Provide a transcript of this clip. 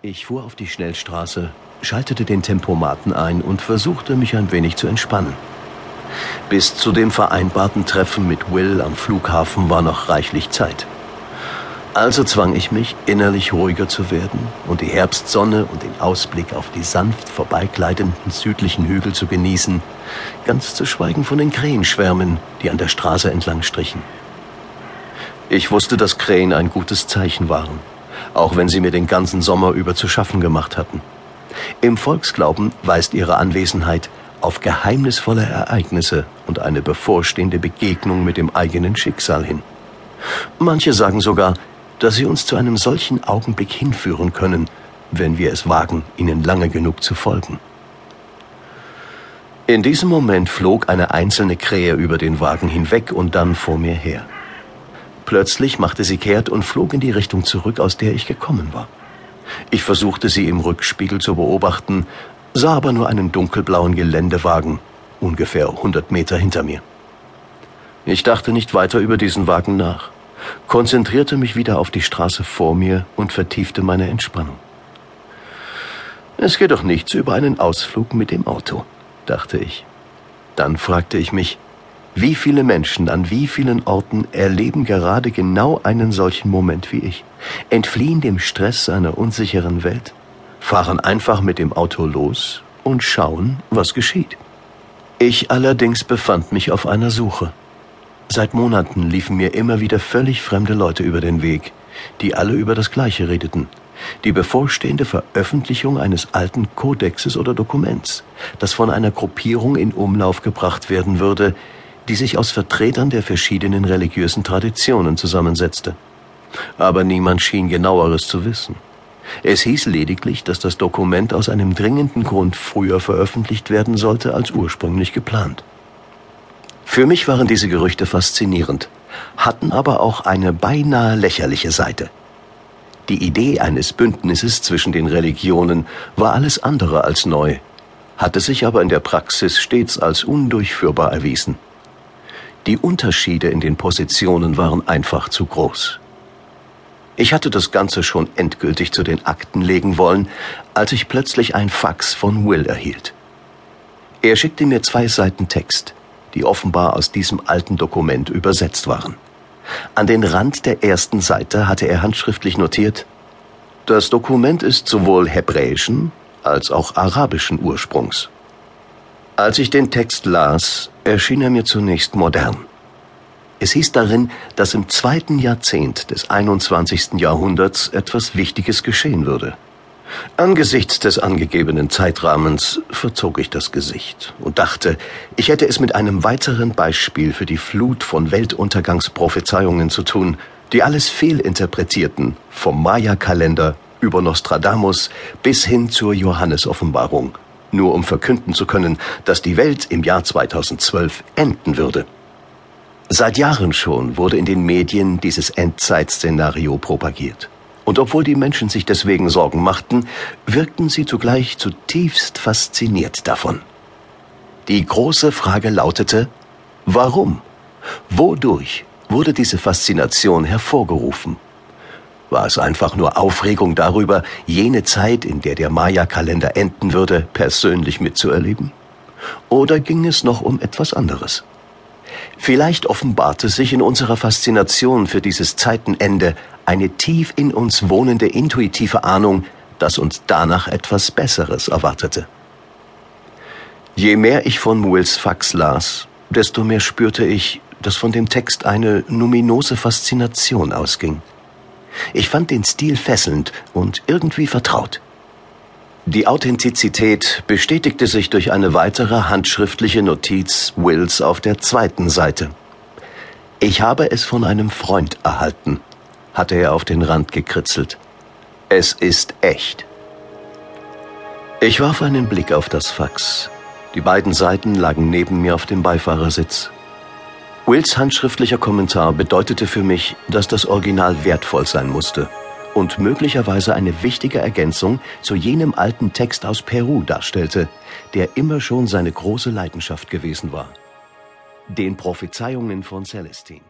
Ich fuhr auf die Schnellstraße, schaltete den Tempomaten ein und versuchte mich ein wenig zu entspannen. Bis zu dem vereinbarten Treffen mit Will am Flughafen war noch reichlich Zeit. Also zwang ich mich, innerlich ruhiger zu werden und die Herbstsonne und den Ausblick auf die sanft vorbeigleitenden südlichen Hügel zu genießen, ganz zu schweigen von den Krähenschwärmen, die an der Straße entlang strichen. Ich wusste, dass Krähen ein gutes Zeichen waren, auch wenn sie mir den ganzen Sommer über zu schaffen gemacht hatten. Im Volksglauben weist ihre Anwesenheit auf geheimnisvolle Ereignisse und eine bevorstehende Begegnung mit dem eigenen Schicksal hin. Manche sagen sogar, dass sie uns zu einem solchen Augenblick hinführen können, wenn wir es wagen, ihnen lange genug zu folgen. In diesem Moment flog eine einzelne Krähe über den Wagen hinweg und dann vor mir her. Plötzlich machte sie kehrt und flog in die Richtung zurück, aus der ich gekommen war. Ich versuchte sie im Rückspiegel zu beobachten, sah aber nur einen dunkelblauen Geländewagen, ungefähr 100 Meter hinter mir. Ich dachte nicht weiter über diesen Wagen nach konzentrierte mich wieder auf die Straße vor mir und vertiefte meine Entspannung. Es geht doch nichts über einen Ausflug mit dem Auto, dachte ich. Dann fragte ich mich, wie viele Menschen an wie vielen Orten erleben gerade genau einen solchen Moment wie ich, entfliehen dem Stress einer unsicheren Welt, fahren einfach mit dem Auto los und schauen, was geschieht. Ich allerdings befand mich auf einer Suche. Seit Monaten liefen mir immer wieder völlig fremde Leute über den Weg, die alle über das Gleiche redeten. Die bevorstehende Veröffentlichung eines alten Kodexes oder Dokuments, das von einer Gruppierung in Umlauf gebracht werden würde, die sich aus Vertretern der verschiedenen religiösen Traditionen zusammensetzte. Aber niemand schien genaueres zu wissen. Es hieß lediglich, dass das Dokument aus einem dringenden Grund früher veröffentlicht werden sollte als ursprünglich geplant. Für mich waren diese Gerüchte faszinierend, hatten aber auch eine beinahe lächerliche Seite. Die Idee eines Bündnisses zwischen den Religionen war alles andere als neu, hatte sich aber in der Praxis stets als undurchführbar erwiesen. Die Unterschiede in den Positionen waren einfach zu groß. Ich hatte das Ganze schon endgültig zu den Akten legen wollen, als ich plötzlich ein Fax von Will erhielt. Er schickte mir zwei Seiten Text, die offenbar aus diesem alten Dokument übersetzt waren. An den Rand der ersten Seite hatte er handschriftlich notiert, das Dokument ist sowohl hebräischen als auch arabischen Ursprungs. Als ich den Text las, erschien er mir zunächst modern. Es hieß darin, dass im zweiten Jahrzehnt des 21. Jahrhunderts etwas Wichtiges geschehen würde. Angesichts des angegebenen Zeitrahmens verzog ich das Gesicht und dachte, ich hätte es mit einem weiteren Beispiel für die Flut von Weltuntergangsprophezeiungen zu tun, die alles fehlinterpretierten, vom Maya-Kalender über Nostradamus bis hin zur Johannesoffenbarung, nur um verkünden zu können, dass die Welt im Jahr 2012 enden würde. Seit Jahren schon wurde in den Medien dieses Endzeitszenario propagiert. Und obwohl die Menschen sich deswegen Sorgen machten, wirkten sie zugleich zutiefst fasziniert davon. Die große Frage lautete, warum? Wodurch wurde diese Faszination hervorgerufen? War es einfach nur Aufregung darüber, jene Zeit, in der der Maya-Kalender enden würde, persönlich mitzuerleben? Oder ging es noch um etwas anderes? Vielleicht offenbarte sich in unserer Faszination für dieses Zeitenende eine tief in uns wohnende intuitive Ahnung, dass uns danach etwas Besseres erwartete. Je mehr ich von Wills Fax las, desto mehr spürte ich, dass von dem Text eine numinose Faszination ausging. Ich fand den Stil fesselnd und irgendwie vertraut. Die Authentizität bestätigte sich durch eine weitere handschriftliche Notiz Wills auf der zweiten Seite. Ich habe es von einem Freund erhalten, hatte er auf den Rand gekritzelt. Es ist echt. Ich warf einen Blick auf das Fax. Die beiden Seiten lagen neben mir auf dem Beifahrersitz. Wills handschriftlicher Kommentar bedeutete für mich, dass das Original wertvoll sein musste und möglicherweise eine wichtige Ergänzung zu jenem alten Text aus Peru darstellte, der immer schon seine große Leidenschaft gewesen war. Den Prophezeiungen von Celestine.